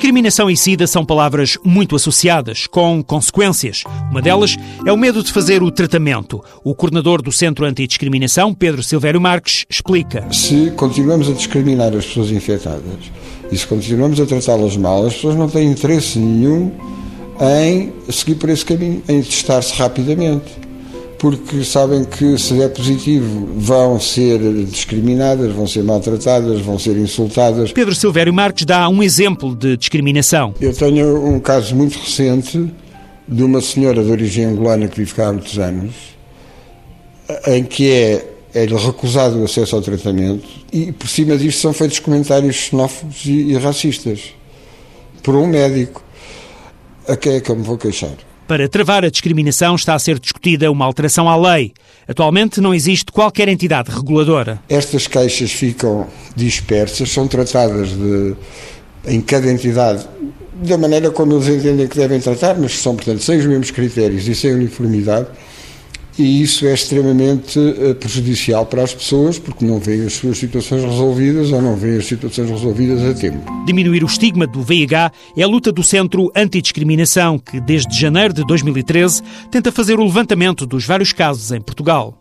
Discriminação e SIDA são palavras muito associadas, com consequências. Uma delas é o medo de fazer o tratamento. O coordenador do Centro Antidiscriminação, Pedro Silvério Marques, explica. Se continuamos a discriminar as pessoas infectadas e se continuamos a tratá-las mal, as pessoas não têm interesse nenhum em seguir por esse caminho, em testar-se rapidamente porque sabem que se é positivo vão ser discriminadas, vão ser maltratadas, vão ser insultadas. Pedro Silvério Marques dá um exemplo de discriminação. Eu tenho um caso muito recente de uma senhora de origem angolana que vive cá há muitos anos, em que é é-lhe recusado o acesso ao tratamento e por cima disto são feitos comentários xenófobos e, e racistas por um médico. A quem é que eu me vou queixar? Para travar a discriminação está a ser discutida uma alteração à lei. Atualmente não existe qualquer entidade reguladora. Estas queixas ficam dispersas, são tratadas de, em cada entidade da maneira como eles entendem que devem tratar, mas são, portanto, sem os mesmos critérios e sem uniformidade e isso é extremamente uh, prejudicial para as pessoas porque não veem as suas situações resolvidas ou não veem as situações resolvidas a tempo. Diminuir o estigma do VIH é a luta do Centro Antidiscriminação, que desde janeiro de 2013 tenta fazer o levantamento dos vários casos em Portugal.